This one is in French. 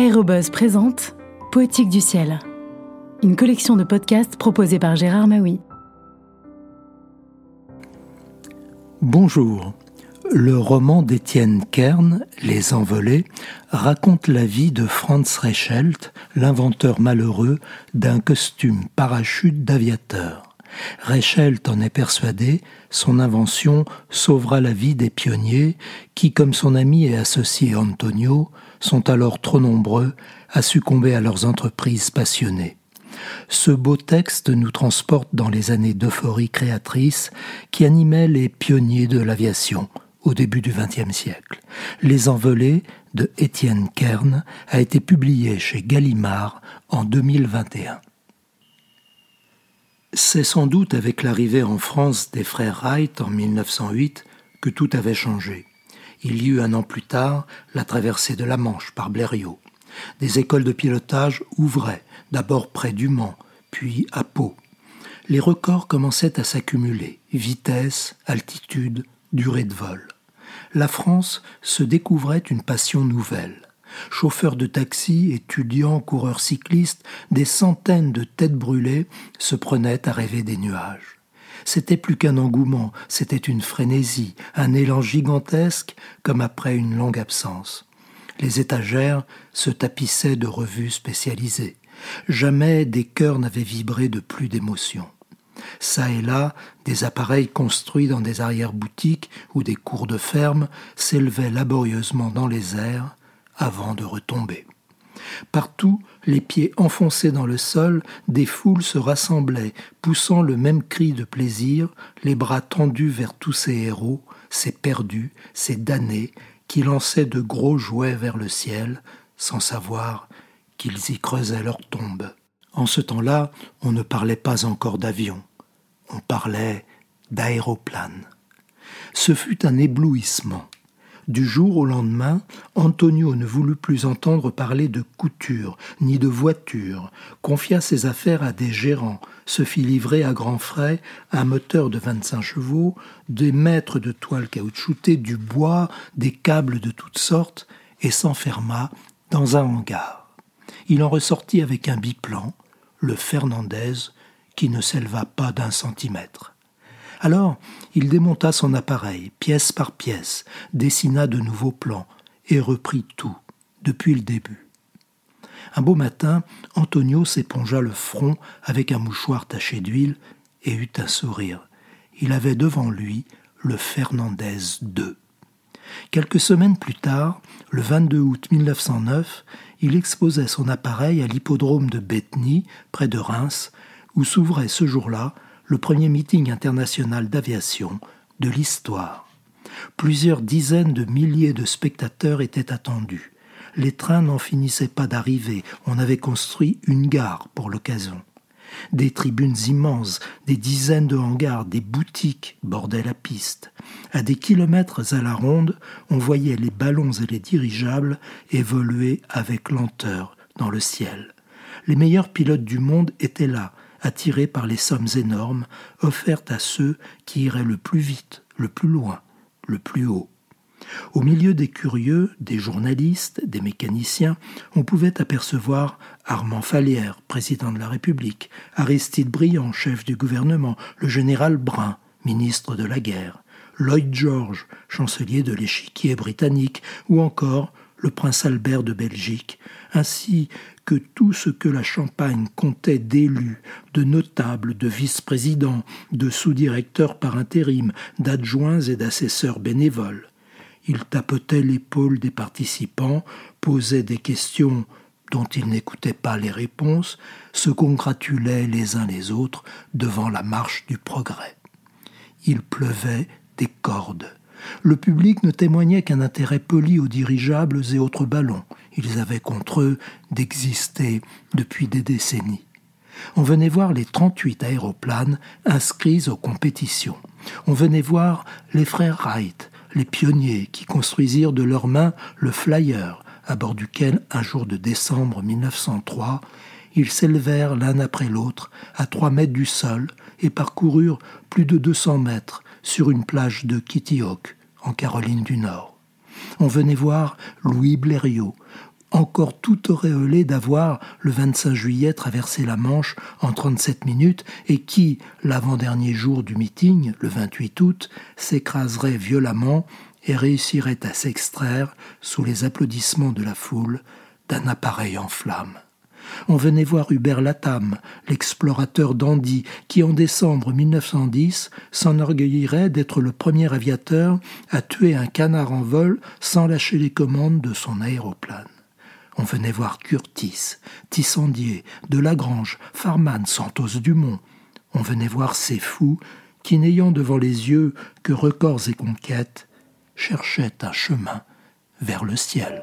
Aérobuzz présente Poétique du ciel, une collection de podcasts proposée par Gérard Maui. Bonjour. Le roman d'Étienne Kern, Les Envolés, raconte la vie de Franz Reichelt, l'inventeur malheureux d'un costume parachute d'aviateur. Reichelt en est persuadé, son invention sauvera la vie des pionniers qui, comme son ami et associé Antonio, sont alors trop nombreux à succomber à leurs entreprises passionnées. Ce beau texte nous transporte dans les années d'euphorie créatrice qui animaient les pionniers de l'aviation au début du XXe siècle. Les Envolés de Étienne Kern a été publié chez Gallimard en 2021. C'est sans doute avec l'arrivée en France des frères Wright en 1908 que tout avait changé. Il y eut un an plus tard la traversée de la Manche par Blériot. Des écoles de pilotage ouvraient, d'abord près du Mans, puis à Pau. Les records commençaient à s'accumuler vitesse, altitude, durée de vol. La France se découvrait une passion nouvelle chauffeurs de taxi, étudiants, coureurs cyclistes, des centaines de têtes brûlées se prenaient à rêver des nuages. C'était plus qu'un engouement, c'était une frénésie, un élan gigantesque comme après une longue absence. Les étagères se tapissaient de revues spécialisées. Jamais des cœurs n'avaient vibré de plus d'émotion. Ça et là, des appareils construits dans des arrière-boutiques ou des cours de ferme s'élevaient laborieusement dans les airs, avant de retomber. Partout, les pieds enfoncés dans le sol, des foules se rassemblaient, poussant le même cri de plaisir, les bras tendus vers tous ces héros, ces perdus, ces damnés, qui lançaient de gros jouets vers le ciel, sans savoir qu'ils y creusaient leur tombe. En ce temps-là, on ne parlait pas encore d'avion, on parlait d'aéroplane. Ce fut un éblouissement. Du jour au lendemain, Antonio ne voulut plus entendre parler de couture ni de voiture, confia ses affaires à des gérants, se fit livrer à grands frais un moteur de 25 chevaux, des mètres de toile caoutchoutée, du bois, des câbles de toutes sortes, et s'enferma dans un hangar. Il en ressortit avec un biplan, le Fernandez, qui ne s'éleva pas d'un centimètre. Alors, il démonta son appareil, pièce par pièce, dessina de nouveaux plans, et reprit tout, depuis le début. Un beau matin, Antonio s'épongea le front avec un mouchoir taché d'huile et eut un sourire. Il avait devant lui le Fernandez II. Quelques semaines plus tard, le 22 août 1909, il exposait son appareil à l'hippodrome de Bethny, près de Reims, où s'ouvrait ce jour-là le premier meeting international d'aviation de l'histoire. Plusieurs dizaines de milliers de spectateurs étaient attendus. Les trains n'en finissaient pas d'arriver. On avait construit une gare pour l'occasion. Des tribunes immenses, des dizaines de hangars, des boutiques bordaient la piste. À des kilomètres à la ronde, on voyait les ballons et les dirigeables évoluer avec lenteur dans le ciel. Les meilleurs pilotes du monde étaient là, attirés par les sommes énormes offertes à ceux qui iraient le plus vite, le plus loin, le plus haut. Au milieu des curieux, des journalistes, des mécaniciens, on pouvait apercevoir Armand Falière, président de la République, Aristide Briand, chef du gouvernement, le général Brun, ministre de la guerre, Lloyd George, chancelier de l'échiquier britannique, ou encore le prince Albert de Belgique, ainsi que tout ce que la Champagne comptait d'élus, de notables, de vice-présidents, de sous-directeurs par intérim, d'adjoints et d'assesseurs bénévoles. Il tapotait l'épaule des participants, posait des questions dont ils n'écoutaient pas les réponses, se congratulait les uns les autres devant la marche du progrès. Il pleuvait des cordes. Le public ne témoignait qu'un intérêt poli aux dirigeables et autres ballons. Ils avaient contre eux d'exister depuis des décennies. On venait voir les 38 aéroplanes inscrits aux compétitions. On venait voir les frères Wright, les pionniers qui construisirent de leurs mains le Flyer, à bord duquel, un jour de décembre 1903, ils s'élevèrent l'un après l'autre à trois mètres du sol et parcoururent plus de 200 mètres sur une plage de Kitty Hawk, en Caroline du Nord. On venait voir Louis Blériot, encore tout auréolé d'avoir, le 25 juillet, traversé la Manche en 37 minutes et qui, l'avant-dernier jour du meeting, le 28 août, s'écraserait violemment et réussirait à s'extraire, sous les applaudissements de la foule, d'un appareil en flammes. On venait voir Hubert Latam, l'explorateur dandy, qui en décembre 1910 s'enorgueillirait d'être le premier aviateur à tuer un canard en vol sans lâcher les commandes de son aéroplane. On venait voir Curtis, Tissandier, Delagrange, Farman, Santos Dumont. On venait voir ces fous qui, n'ayant devant les yeux que records et conquêtes, cherchaient un chemin vers le ciel.